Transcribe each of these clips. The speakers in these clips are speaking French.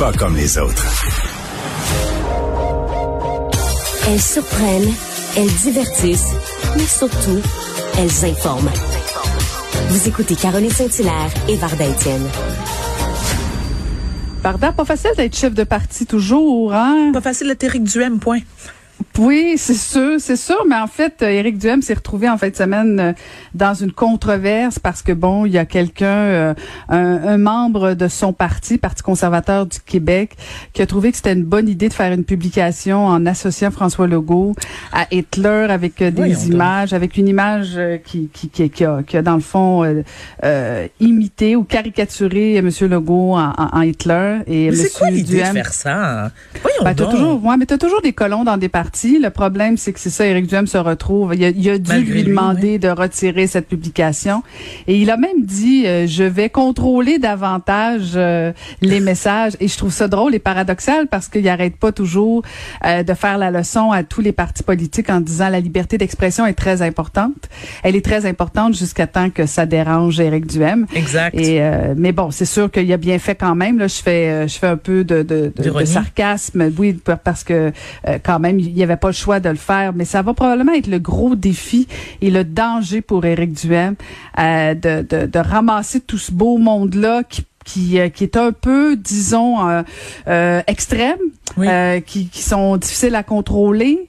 pas comme les autres. Elles surprennent, elles divertissent, mais surtout, elles informent. Vous écoutez Caroline Saint-Hilaire et Varda Étienne. Varda, pas facile d'être chef de parti toujours, hein? Pas facile d'être Éric Duhem, point. Oui, c'est sûr, c'est sûr, mais en fait, euh, Éric Duhem s'est retrouvé en fin de semaine euh, dans une controverse parce que bon, il y a quelqu'un, euh, un, membre de son parti, Parti conservateur du Québec, qui a trouvé que c'était une bonne idée de faire une publication en associant François Legault à Hitler avec des images, avec une image qui, qui, qui, a, qui a dans le fond imité ou caricaturé M. Legault en, Hitler et M. Duhem. faire ça? Voyons ben, toujours, ouais, mais t'as toujours des colons dans des partis le problème, c'est que c'est ça, Éric Duhem se retrouve. Il a, dû lui demander de retirer cette publication. Et il a même dit, euh, je vais contrôler davantage euh, les messages. Et je trouve ça drôle et paradoxal parce qu'il n'arrête pas toujours euh, de faire la leçon à tous les partis politiques en disant la liberté d'expression est très importante. Elle est très importante jusqu'à temps que ça dérange Éric Duhem. Exact. Et, mais bon, c'est sûr qu'il a bien fait quand même. Là, je fais, je fais un peu de, de, de, sarcasme, oui, parce que quand même, il y avait pas le choix de le faire, mais ça va probablement être le gros défi et le danger pour Éric Duhem euh, de, de, de, ramasser tout ce beau monde-là qui qui, euh, qui est un peu, disons, euh, euh extrême, qui, qui sont difficiles à contrôler,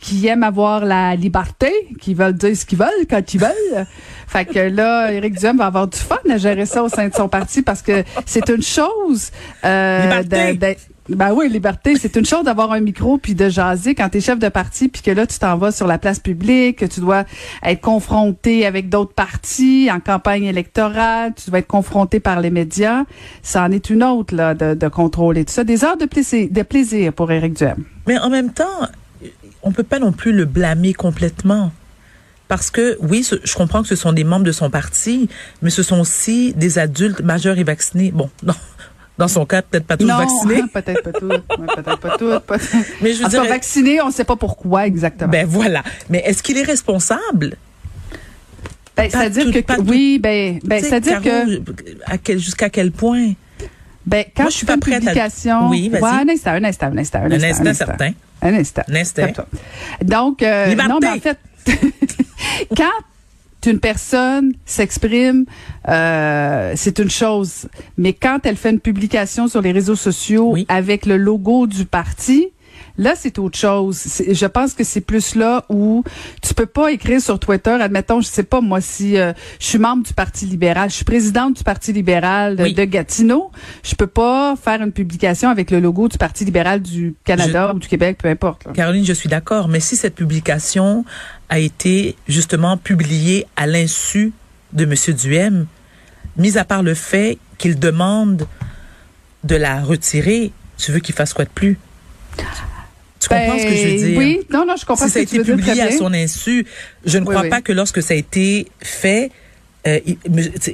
qui aiment avoir la liberté, qui veulent dire ce qu'ils veulent quand ils veulent. Fait que là, Éric Duhem va avoir du fun à gérer ça au sein de son parti parce que c'est une chose d'être ben oui, liberté, c'est une chose d'avoir un micro puis de jaser quand tu es chef de parti puis que là tu t'en vas sur la place publique, que tu dois être confronté avec d'autres partis en campagne électorale, tu dois être confronté par les médias. Ça en est une autre là de, de contrôler tout ça. Des heures de plaisir, de plaisir pour Éric Duhem. Mais en même temps, on peut pas non plus le blâmer complètement. Parce que, oui, je comprends que ce sont des membres de son parti, mais ce sont aussi des adultes majeurs et vaccinés. Bon, non, dans son cas, peut-être pas tous vaccinés. peut-être pas tous. peut-être pas tous. Mais je veux dire, vacciné, on ne sait pas pourquoi exactement. Ben voilà. Mais est-ce qu'il est responsable? Ben, c'est-à-dire que, oui, ben, ben c'est-à-dire que, jusqu'à quel point? Ben, quand Moi, je suis pas prête publication, Oui, vas-y. un instant, un instant, un instant, un instant. Un instant, certain. Un instant. Un instant. Donc, euh, non, mais en fait, quand une personne s'exprime, euh, c'est une chose. Mais quand elle fait une publication sur les réseaux sociaux avec le logo du parti, Là, c'est autre chose. Je pense que c'est plus là où tu peux pas écrire sur Twitter, admettons, je sais pas moi si euh, je suis membre du Parti libéral, je suis présidente du Parti libéral de, Gatineau, je peux pas faire une publication avec le logo du Parti libéral du Canada ou du Québec, peu importe. Caroline, je suis d'accord, mais si cette publication a été justement publiée à l'insu de M. Duhem, mis à part le fait qu'il demande de la retirer, tu veux qu'il fasse quoi de plus? Tu comprends ce que je veux ben, dire? Oui, non, non, je comprends si ce que tu veux dire. Si ça a été publié à son insu, je ne crois pas que lorsque ça a été fait, euh,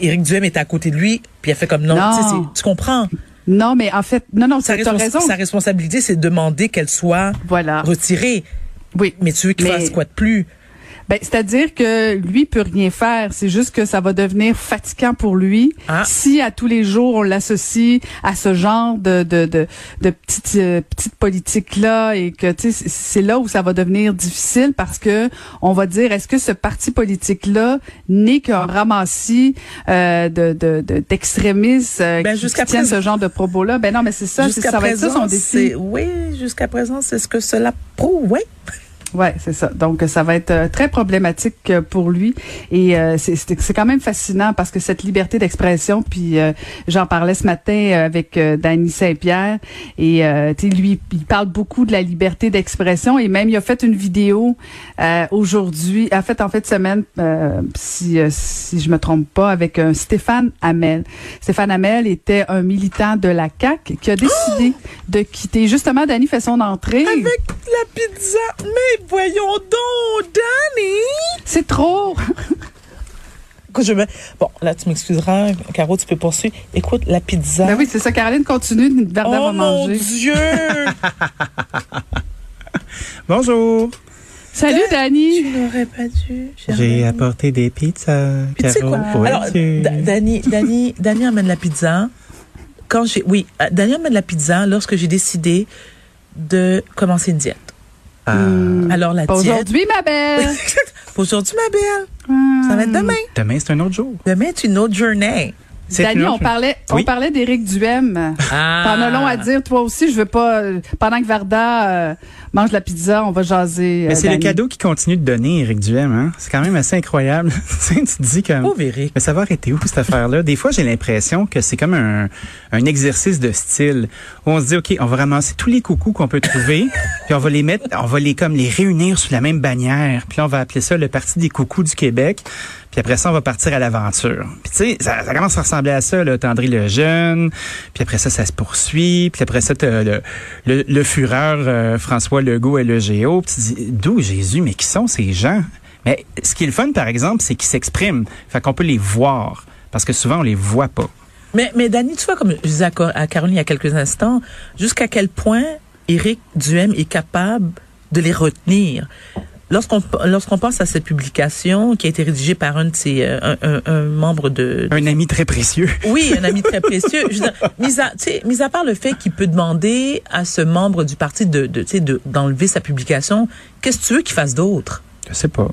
Éric Duhem était à côté de lui, puis il a fait comme non. non. Tu comprends? Non, mais en fait, non, non, sa, raison. sa responsabilité, c'est de demander qu'elle soit voilà. retirée. Oui. Mais tu veux qu'il fasse quoi de plus? Ben, c'est-à-dire que lui peut rien faire. C'est juste que ça va devenir fatigant pour lui ah. si à tous les jours on l'associe à ce genre de de de, de petites euh, petites politiques là et que tu sais c'est là où ça va devenir difficile parce que on va dire est-ce que ce parti politique là n'est qu'un ramassis euh, de de d'extrémistes euh, ben, qui, tiennent ce genre de propos là. Ben non, mais c'est ça. Ça va être ça son défi. Oui, jusqu'à présent, c'est ce que cela prouve. Oui. Ouais, c'est ça. Donc ça va être euh, très problématique euh, pour lui. Et euh, c'est quand même fascinant parce que cette liberté d'expression puis j'en parlais ce matin avec Danny Saint-Pierre. Et lui il parle beaucoup de la liberté d'expression. Et même il a fait une vidéo aujourd'hui, a fait en fait semaine si si je me trompe pas avec un Stéphane Hamel. Stéphane Hamel était un militant de la CAC qui a décidé de quitter. Justement Danny fait son entrée. Avec la pizza mais voyons donc, Danny! C'est trop! je Bon, là, tu m'excuseras, Caro, tu peux poursuivre. Écoute, la pizza. Ben oui, c'est ça. Caroline continue. Bernard oh, va manger. mon Dieu! Bonjour. Salut, Dani. Tu n'aurais pas dû. J'ai apporté des pizzas. Caro. Quoi? Alors, Dani, Dani, Dani amène la pizza. quand j'ai, oui, euh, Daniel de la pizza lorsque j'ai décidé de commencer une diète. Ah. Hmm. Alors la Pas diète. aujourd'hui, ma belle. Pas aujourd'hui, ma belle. Ça va être demain. Demain, c'est un autre jour. Demain, c'est une autre journée. C'est Dani, on parlait, Oui. on parlait d'Éric Duhem. Ah. T'en as long à dire, toi aussi. Je veux pas. euh, pendant que Varda euh, mange la pizza, on va jaser. Mais euh, c'est le cadeau qui continue de donner, Éric Duhem. Hein? C'est quand même assez incroyable. tu te dis comme... Eric. Mais ça va arrêter où cette affaire-là? Des fois, j'ai l'impression que c'est comme un, un exercice de style où on se dit, OK, on va ramasser tous les coucous qu'on peut trouver, puis on va les mettre, on va les comme les réunir sous la même bannière, puis là, on va appeler ça le Parti des coucous du Québec. Puis après ça, on va partir à l'aventure. Puis tu sais, ça, ça commence à ressembler à ça, là, Tendry le jeune. Puis après ça, ça se poursuit. Puis après ça, t'as le, le, le fureur euh, François Legault et le Géo. Puis tu dis, d'où Jésus? Mais qui sont ces gens? Mais ce qui est le fun, par exemple, c'est qu'ils s'expriment. Fait qu'on peut les voir. Parce que souvent, on les voit pas. Mais, mais Dani, tu vois, comme je disais à Caroline il y a quelques instants, jusqu'à quel point Éric Duhem est capable de les retenir? Lorsqu'on lorsqu'on pense à cette publication qui a été rédigée par un de ses euh, un, un- un membre de, Un ami très précieux. oui, un ami très précieux. Je veux dire, mis, à, tu sais, mis à part le fait qu'il peut demander à ce membre du parti de, de, tu sais, de- d'enlever sa publication, qu'est-ce que tu veux qu'il fasse d'autre? Je sais pas.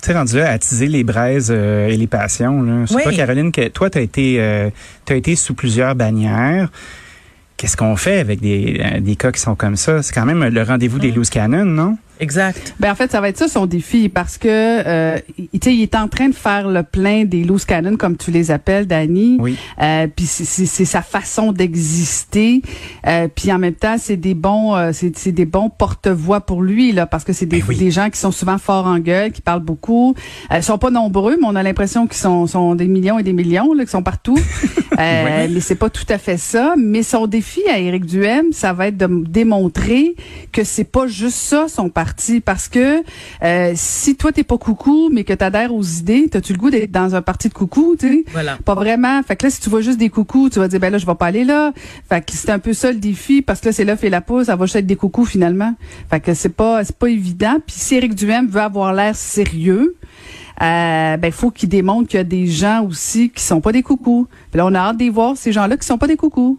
Tu sais, rendu là à attiser les braises euh, et les passions. Là. Sais Oui. pas, Caroline, que toi, tu as été, euh, t'as été sous plusieurs bannières. Qu'est-ce qu'on fait avec des, des cas qui sont comme ça? C'est quand même le rendez-vous des loose cannon, non? Exact. Ben en fait, ça va être ça son défi parce que euh, tu sais, il est en train de faire le plein des loose cannon comme tu les appelles, Dani. Oui. Euh, puis c'est- sa façon d'exister. Euh, puis en même temps, c'est des bons, euh, c'est des bons porte-voix pour lui là, parce que c'est des, Ben oui. des gens qui sont souvent forts en gueule, qui parlent beaucoup. Ils sont pas nombreux, mais on a l'impression qu'ils sont, sont des millions et des millions là, qui sont partout. Euh, Mais c'est pas tout à fait ça. Mais son défi à Éric Duhem, ça va être de démontrer que c'est pas juste ça son parti, parce que euh, si toi t'es pas coucou, mais que t'adhères aux idées, t'as-tu le goût d'être dans un parti de coucou, tu sais? Voilà. Pas vraiment. Fait que là, si tu vois juste des coucous, tu vas dire, ben là, je vais pas aller là. Fait que c'est un peu ça le défi, parce que là, c'est l'œuf et la poule, ça va juste être des coucous finalement. Fait que c'est pas, c'est pas évident. Puis si Éric Duhem veut avoir l'air sérieux, euh, ben faut qu'il démontre qu'il y a des gens aussi qui sont pas des coucous. Puis là, on a hâte de voir, ces gens-là qui sont pas des coucous.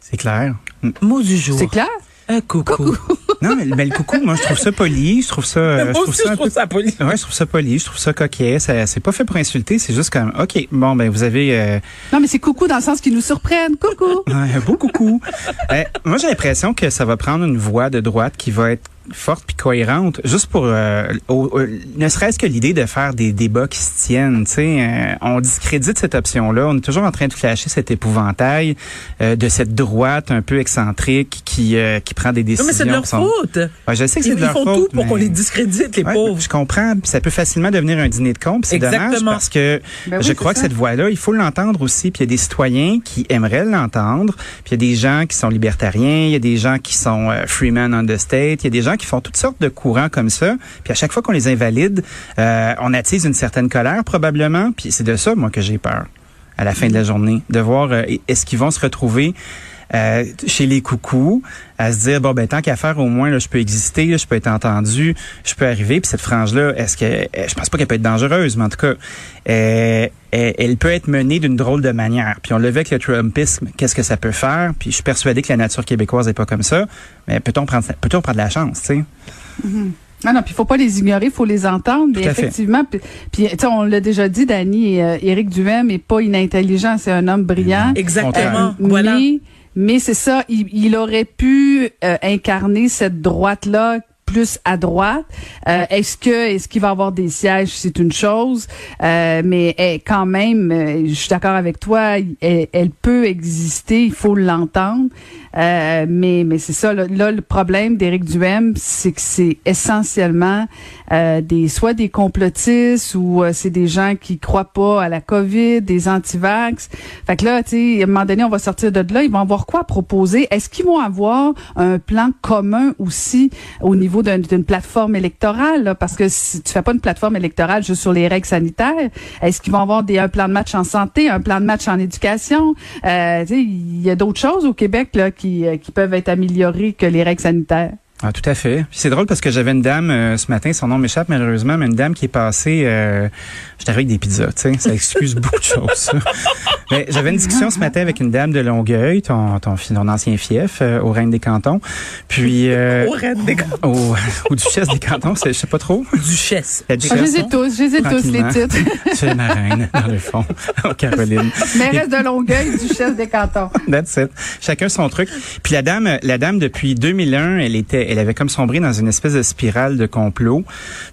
C'est clair. Mot du jour. C'est clair? Un coucou. Non, mais, mais le coucou, moi, je trouve ça poli. Je trouve ça, euh, Moi je trouve aussi, ça je trouve peu ça poli. Ouais, je trouve ça poli, je trouve ça coquet. Ça, c'est pas fait pour insulter, c'est juste comme, OK, bon, ben, vous avez, euh, Non, mais c'est coucou dans le sens qu'ils nous surprennent. Coucou! un beau coucou. Euh, moi, j'ai l'impression que ça va prendre une voix de droite qui va être forte puis cohérente, juste pour, euh, au- au- ne serait-ce que l'idée de faire des débats qui se tiennent. Tu sais, euh, on discrédite cette option-là. On est toujours en train de flasher cet épouvantail euh, de cette droite un peu excentrique qui euh, qui prend des Non, décisions. mais c'est de leur sont- faute. Ouais, je sais que Ils, c'est de ils leur font faute, tout pour mais- qu'on les discrédite, les Ouais, pauvres. Je comprends, puis ça peut facilement devenir un dîner de con, c'est dommage Exactement. parce que Ben oui, je crois que cette voix-là, il faut l'entendre aussi, puis il y a des citoyens qui aimeraient l'entendre, puis il y a des gens qui sont libertariens, il y a des gens qui sont euh, freemen on the state, il y a des gens qui font toutes sortes de courants comme ça, puis à chaque fois qu'on les invalide, euh, on attise une certaine colère probablement, puis c'est de ça moi que j'ai peur à la fin de la journée, de voir euh, est-ce qu'ils vont se retrouver euh, chez les coucous, à se dire bon ben tant qu'à faire au moins là, je peux exister, là, je peux être entendu, je peux arriver. Puis cette frange là, est-ce que euh, je pense pas qu'elle peut être dangereuse, mais en tout cas, euh, elle, peut être menée d'une drôle de manière. Puis on le vu avec le Trumpisme, qu'est-ce que ça peut faire? Puis je suis persuadé que la nature québécoise est pas comme ça. Mais peut-on prendre peut-on prendre de la chance, tu sais? Non, non, puis il faut pas les ignorer, il faut les entendre. Mais Tout à effectivement, puis, puis, tu sais, on l'a déjà dit, Dani, euh, Éric Duhem est pas inintelligent, c'est un homme brillant. Exactement. Euh, voilà. Mais, mais c'est ça, il, il aurait pu euh, incarner cette droite-là plus à droite. Euh, est-ce que est-ce qu'il va avoir des sièges? C'est une chose, euh, mais eh, quand même, euh, je suis d'accord avec toi, elle, elle peut exister, il faut l'entendre. Euh, mais mais c'est ça là, le problème d'Éric Duhem, c'est que c'est essentiellement euh, des soit des complotistes ou euh, c'est des gens qui croient pas à la Covid, des antivax. Fait que là, tu sais, à un moment donné, on va sortir de là, ils vont avoir quoi à proposer? Est-ce qu'ils vont avoir un plan commun aussi au niveau d'un- d'une plateforme électorale là? Parce que si tu fais pas une plateforme électorale juste sur les règles sanitaires, est-ce qu'ils vont avoir des un plan de match en santé, un plan de match en éducation? Euh, Tu sais, il y a d'autres choses au Québec là qui euh, qui peuvent être améliorées que les règles sanitaires. Ah, tout à fait. c'est drôle parce que j'avais une dame euh, ce matin, son nom m'échappe malheureusement, mais une dame qui est passée, euh, j'étais avec des pizzas, tu sais, ça excuse beaucoup de choses. j'avais une discussion ce matin avec une dame de Longueuil, ton, ton, ton ancien fief, euh, au Reine des Cantons. Puis, euh, au Reine des Cantons. Au, Duchesse des Cantons, je sais pas trop. Duchesse. La Duchesse. Je les ai tous, je les ai tous les titres. tu es ma reine, dans le fond, Caroline. Mairesse de Longueuil, Duchesse des Cantons. That's it. Chacun son truc. Puis la dame, la dame depuis 2001, elle était elle avait comme sombré dans une espèce de spirale de complot.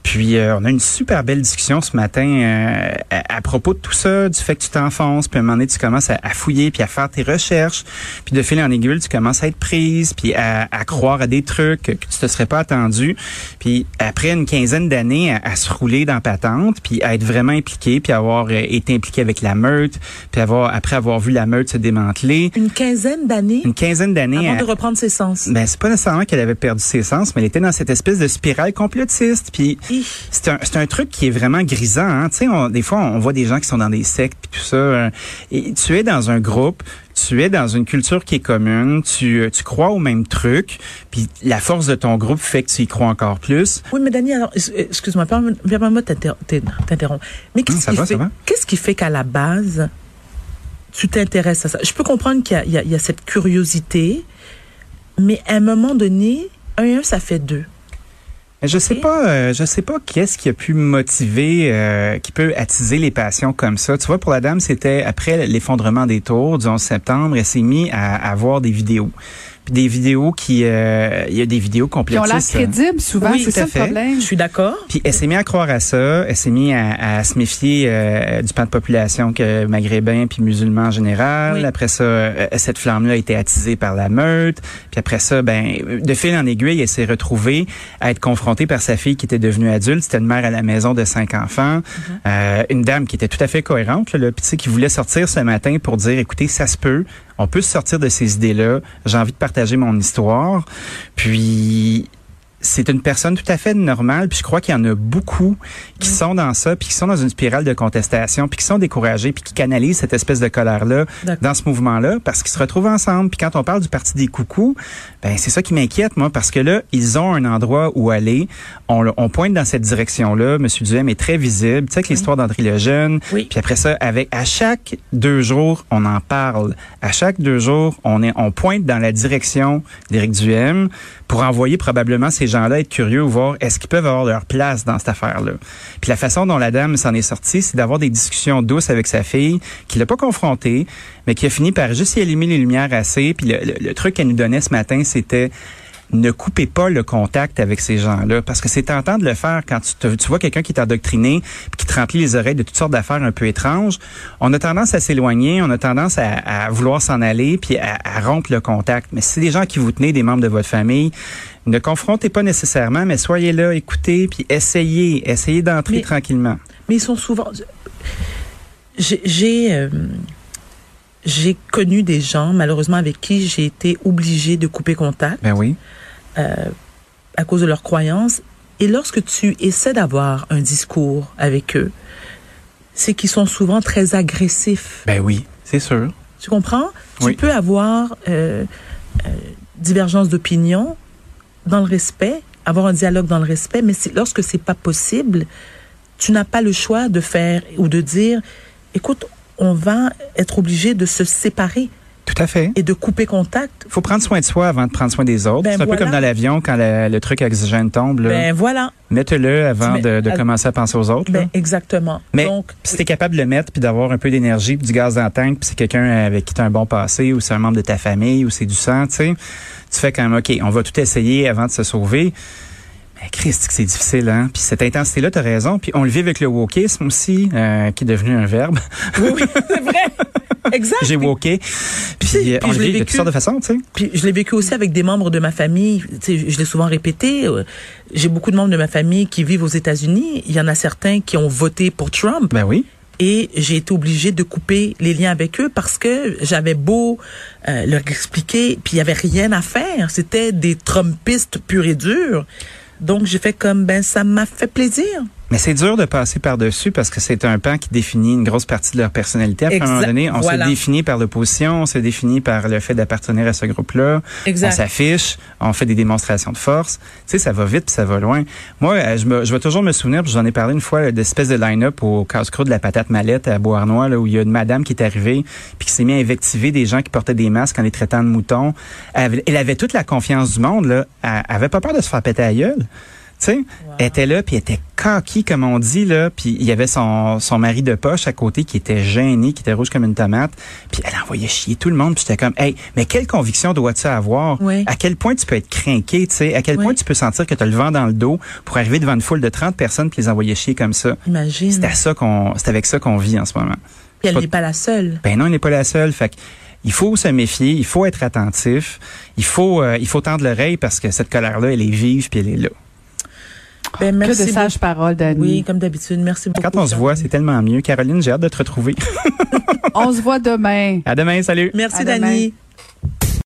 Puis euh, on a une super belle discussion ce matin euh, à, propos de tout ça, du fait que tu t'enfonces, puis à un moment donné tu commences à, fouiller, puis à faire tes recherches, puis de fil en aiguille tu commences à être prise, puis à, croire à des trucs que tu te serais pas attendu. Puis après une quinzaine d'années à, se rouler dans patente, puis à être vraiment impliqué, puis avoir euh, été impliqué avec la meute, puis avoir après avoir vu la meute se démanteler. Une quinzaine d'années? Une quinzaine d'années. Avant de reprendre ses sens. Ben c'est pas nécessairement qu'elle avait perdu ses sens, mais elle était dans cette espèce de spirale complotiste. Puis c'est un, un truc qui est vraiment grisant. Hein? Tu sais, des fois, on voit des gens qui sont dans des sectes puis tout ça. Euh, et tu es dans un groupe, tu es dans une culture qui est commune, tu, euh, tu crois au même truc, puis la force de ton groupe fait que tu y crois encore plus. Oui, mais Dani, alors, excuse-moi, permets-moi de t'interrompre. Mais qu'est-ce qui, fait, qu'est-ce qui fait qu'à la base, tu t'intéresses à ça? Je peux comprendre qu'il y, y, y a, cette curiosité, mais à un moment donné, un et un, ça fait deux. Je sais pas, euh, je sais pas qu'est-ce qui a pu motiver, euh, qui peut attiser les passions comme ça. Tu vois, pour la dame, c'était après l'effondrement des tours du 11 septembre, elle s'est mise à, à voir des vidéos des vidéos qui, euh, il y a des vidéos complétistes. Qui ont l'air crédibles souvent, oui, c'est ça le problème. Je suis d'accord. Puis elle s'est mise à croire à ça, elle s'est mise à, à, se méfier euh, du pan de population que maghrébin puis musulman en général. Après ça, euh, cette flamme-là a été attisée par la meute. Puis après ça, ben de fil en aiguille, elle s'est retrouvée à être confrontée par sa fille qui était devenue adulte. C'était une mère à la maison de cinq enfants, mm-hmm. une dame qui était tout à fait cohérente, là, petit qui voulait sortir ce matin pour dire, écoutez, ça se peut, on peut sortir de ces idées-là. J'ai envie de partager mon histoire. Puis c'est une personne tout à fait normale, puis je crois qu'il y en a beaucoup qui mm. sont dans ça, puis qui sont dans une spirale de contestation, puis qui sont découragés, puis qui canalisent cette espèce de colère-là dans ce mouvement-là, parce qu'ils se retrouvent ensemble. Puis quand on parle du Parti des coucous, ben c'est ça qui m'inquiète, moi, parce que là, ils ont un endroit où aller. On, on pointe dans cette direction-là. Monsieur Duhem est très visible. Tu sais, que l'histoire d'André Lejeune. Oui. Puis après ça, avec à chaque deux jours, on en parle. À chaque deux jours, on est, on pointe dans la direction d'Éric Duhem pour envoyer probablement ces gens-là être curieux voir est-ce qu'ils peuvent avoir leur place dans cette affaire-là. Puis la façon dont la dame s'en est sortie, c'est d'avoir des discussions douces avec sa fille, qui l'a pas confrontée, mais qui a fini par juste y allumer les lumières assez. Puis le truc qu'elle nous donnait ce matin, c'était ne coupez pas le contact avec ces gens-là parce que c'est tentant de le faire quand tu, tu vois quelqu'un qui est endoctriné qui te remplit les oreilles de toutes sortes d'affaires un peu étranges. On a tendance à s'éloigner, on a tendance à, vouloir s'en aller puis à, rompre le contact. Mais si c'est des gens qui vous tenez, des membres de votre famille, ne confrontez pas nécessairement, mais soyez là, écoutez puis essayez, essayez d'entrer tranquillement. Mais ils sont souvent j'ai euh, j'ai connu des gens, malheureusement, avec qui j'ai été obligée de couper contact. Ben oui. Euh, à cause de leurs croyances. Et lorsque tu essaies d'avoir un discours avec eux, c'est qu'ils sont souvent très agressifs. Ben oui, c'est sûr. Tu comprends? Tu peux avoir euh, euh, divergence d'opinion dans le respect, avoir un dialogue dans le respect, mais lorsque c'est pas possible, tu n'as pas le choix de faire ou de dire, écoute, on va être obligé de se séparer. Tout à fait. Et de couper contact. faut prendre soin de soi avant de prendre soin des autres. Ben c'est un peu comme dans l'avion quand le, truc oxygène tombe. Là. Ben voilà. Mette-le avant de, commencer à penser aux autres. Ben, exactement. Mais Donc, si tu es capable de le mettre puis d'avoir un peu d'énergie puis du gaz dans le tank puis c'est quelqu'un avec qui tu as un bon passé ou c'est un membre de ta famille ou c'est du sang, tu sais, tu fais quand même, OK, on va tout essayer avant de se sauver. Christ, c'est difficile, hein? Puis cette intensité-là, tu as raison. Puis on le vit avec le wokisme aussi, euh, qui est devenu un verbe. Oui, oui c'est vrai. Exact. J'ai woké. Puis, on le vit de toutes sortes de façons, tu sais. Puis je l'ai vécu aussi avec des membres de ma famille. Tu sais, je l'ai souvent répété. Euh, j'ai beaucoup de membres de ma famille qui vivent aux États-Unis. Il y en a certains qui ont voté pour Trump. Ben oui et j'ai été obligée de couper les liens avec eux parce que j'avais beau euh, leur expliquer, puis il y avait rien à faire. C'était des Trumpistes purs et durs. Donc, j'ai fait comme, ben, ça m'a fait plaisir. Mais c'est dur de passer par-dessus parce que c'est un pan qui définit une grosse partie de leur personnalité. À un moment donné, on se définit par l'opposition, on se définit par le fait d'appartenir à ce groupe-là. On s'affiche, on fait des démonstrations de force. Tu sais, ça va vite puis ça va loin. Moi, euh, je, me, je vais toujours me souvenir, j'en ai parlé une fois, d'espèce de line-up au casse-croûte de la patate mallette à Beauharnois, là, où il y a une madame qui est arrivée puis qui s'est mis à invectiver des gens qui portaient des masques en les traitant de moutons. Elle avait, toute la confiance du monde, là. Elle, avait pas peur de se faire péter à gueule. Elle était là, puis elle était coquille, comme on dit, là. Puis il y avait son, son mari de poche à côté qui était gêné, qui était rouge comme une tomate. Puis elle envoyait chier tout le monde. Puis j'étais comme, hey, mais quelle conviction dois-tu avoir? À quel point tu peux être craqué, tu sais? À quel point tu peux sentir que tu as le vent dans le dos pour arriver devant une foule de 30 personnes puis les envoyer chier comme ça? Imagine. C'est ça qu'on, c'est avec ça qu'on vit en ce moment. Puis elle n'est pas la seule. Ben non, elle n'est pas la seule. Fait il faut se méfier, il faut être attentif, il faut, euh, il faut tendre l'oreille parce que cette colère-là, elle est vive puis elle est là. Ben, merci que de sages paroles, Dani. Oui, comme d'habitude. Merci beaucoup. Quand on se voit, c'est tellement mieux. Caroline, j'ai hâte de te retrouver. on se voit demain. À demain, salut. Merci, Dani.